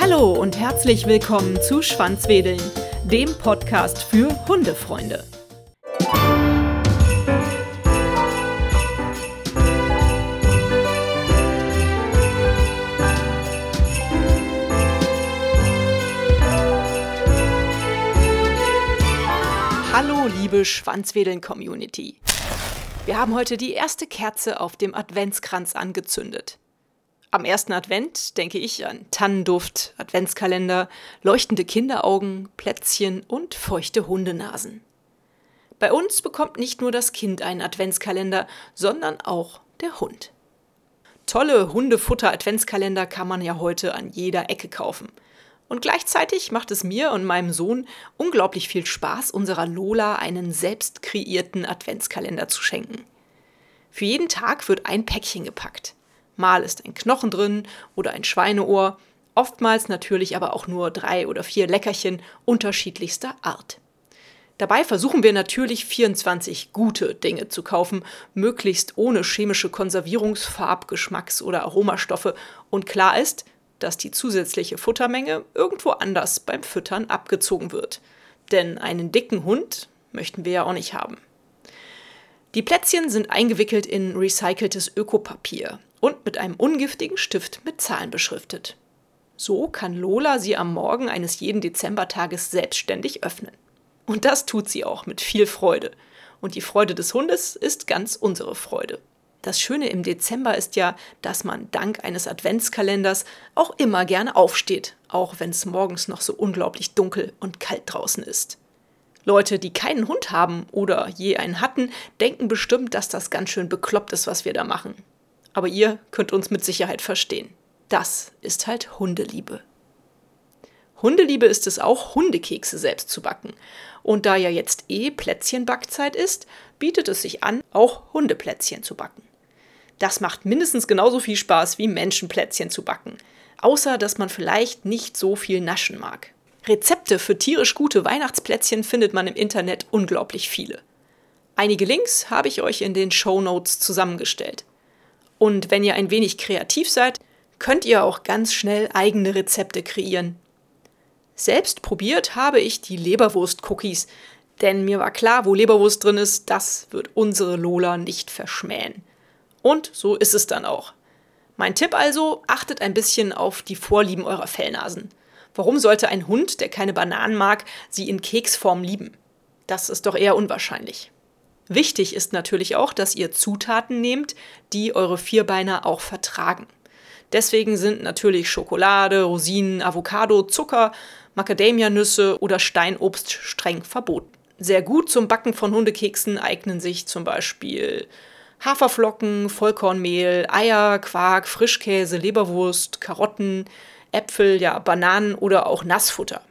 Hallo und herzlich willkommen zu Schwanzwedeln, dem Podcast für Hundefreunde. Hallo, liebe Schwanzwedeln-Community. Wir haben heute die erste Kerze auf dem Adventskranz angezündet. Am ersten Advent denke ich an Tannenduft, Adventskalender, leuchtende Kinderaugen, Plätzchen und feuchte Hundenasen. Bei uns bekommt nicht nur das Kind einen Adventskalender, sondern auch der Hund. Tolle Hundefutter-Adventskalender kann man ja heute an jeder Ecke kaufen. Und gleichzeitig macht es mir und meinem Sohn unglaublich viel Spaß, unserer Lola einen selbst kreierten Adventskalender zu schenken. Für jeden Tag wird ein Päckchen gepackt. Mal ist ein Knochen drin oder ein Schweineohr, oftmals natürlich aber auch nur drei oder vier Leckerchen unterschiedlichster Art. Dabei versuchen wir natürlich 24 gute Dinge zu kaufen, möglichst ohne chemische Konservierungs-, Farb-, Geschmacks- oder Aromastoffe und klar ist, dass die zusätzliche Futtermenge irgendwo anders beim Füttern abgezogen wird. Denn einen dicken Hund möchten wir ja auch nicht haben. Die Plätzchen sind eingewickelt in recyceltes Ökopapier und mit einem ungiftigen Stift mit Zahlen beschriftet. So kann Lola sie am Morgen eines jeden Dezembertages selbstständig öffnen. Und das tut sie auch mit viel Freude. Und die Freude des Hundes ist ganz unsere Freude. Das Schöne im Dezember ist ja, dass man dank eines Adventskalenders auch immer gerne aufsteht, auch wenn es morgens noch so unglaublich dunkel und kalt draußen ist. Leute, die keinen Hund haben oder je einen hatten, denken bestimmt, dass das ganz schön bekloppt ist, was wir da machen. Aber ihr könnt uns mit Sicherheit verstehen. Das ist halt Hundeliebe. Hundeliebe ist es auch, Hundekekse selbst zu backen. Und da ja jetzt eh Plätzchenbackzeit ist, bietet es sich an, auch Hundeplätzchen zu backen. Das macht mindestens genauso viel Spaß wie Menschenplätzchen zu backen. Außer, dass man vielleicht nicht so viel naschen mag. Rezepte für tierisch gute Weihnachtsplätzchen findet man im Internet unglaublich viele. Einige Links habe ich euch in den Show Notes zusammengestellt. Und wenn ihr ein wenig kreativ seid, könnt ihr auch ganz schnell eigene Rezepte kreieren. Selbst probiert habe ich die Leberwurst-Cookies, denn mir war klar, wo Leberwurst drin ist, das wird unsere Lola nicht verschmähen. Und so ist es dann auch. Mein Tipp also, achtet ein bisschen auf die Vorlieben eurer Fellnasen. Warum sollte ein Hund, der keine Bananen mag, sie in Keksform lieben? Das ist doch eher unwahrscheinlich. Wichtig ist natürlich auch, dass ihr Zutaten nehmt, die eure Vierbeiner auch vertragen. Deswegen sind natürlich Schokolade, Rosinen, Avocado, Zucker, Macadamianüsse oder Steinobst streng verboten. Sehr gut zum Backen von Hundekeksen eignen sich zum Beispiel Haferflocken, Vollkornmehl, Eier, Quark, Frischkäse, Leberwurst, Karotten, Äpfel, ja, Bananen oder auch Nassfutter.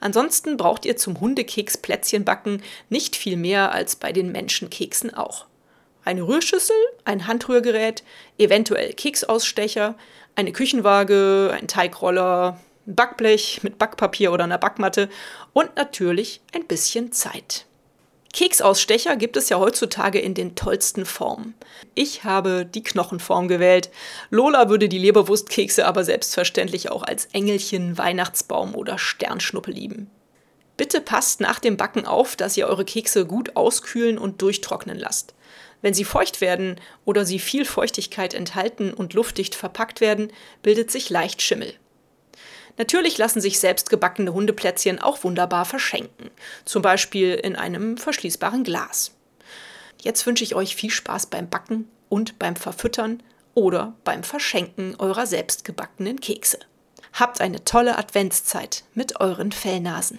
Ansonsten braucht ihr zum Hundekeks Plätzchenbacken nicht viel mehr als bei den Menschenkeksen auch. Eine Rührschüssel, ein Handrührgerät, eventuell Keksausstecher, eine Küchenwaage, ein Teigroller, ein Backblech mit Backpapier oder einer Backmatte und natürlich ein bisschen Zeit. Keksausstecher gibt es ja heutzutage in den tollsten Formen. Ich habe die Knochenform gewählt. Lola würde die Leberwurstkekse aber selbstverständlich auch als Engelchen, Weihnachtsbaum oder Sternschnuppe lieben. Bitte passt nach dem Backen auf, dass ihr eure Kekse gut auskühlen und durchtrocknen lasst. Wenn sie feucht werden oder sie viel Feuchtigkeit enthalten und luftdicht verpackt werden, bildet sich leicht Schimmel. Natürlich lassen sich selbstgebackene Hundeplätzchen auch wunderbar verschenken, zum Beispiel in einem verschließbaren Glas. Jetzt wünsche ich euch viel Spaß beim Backen und beim Verfüttern oder beim Verschenken eurer selbstgebackenen Kekse. Habt eine tolle Adventszeit mit euren Fellnasen.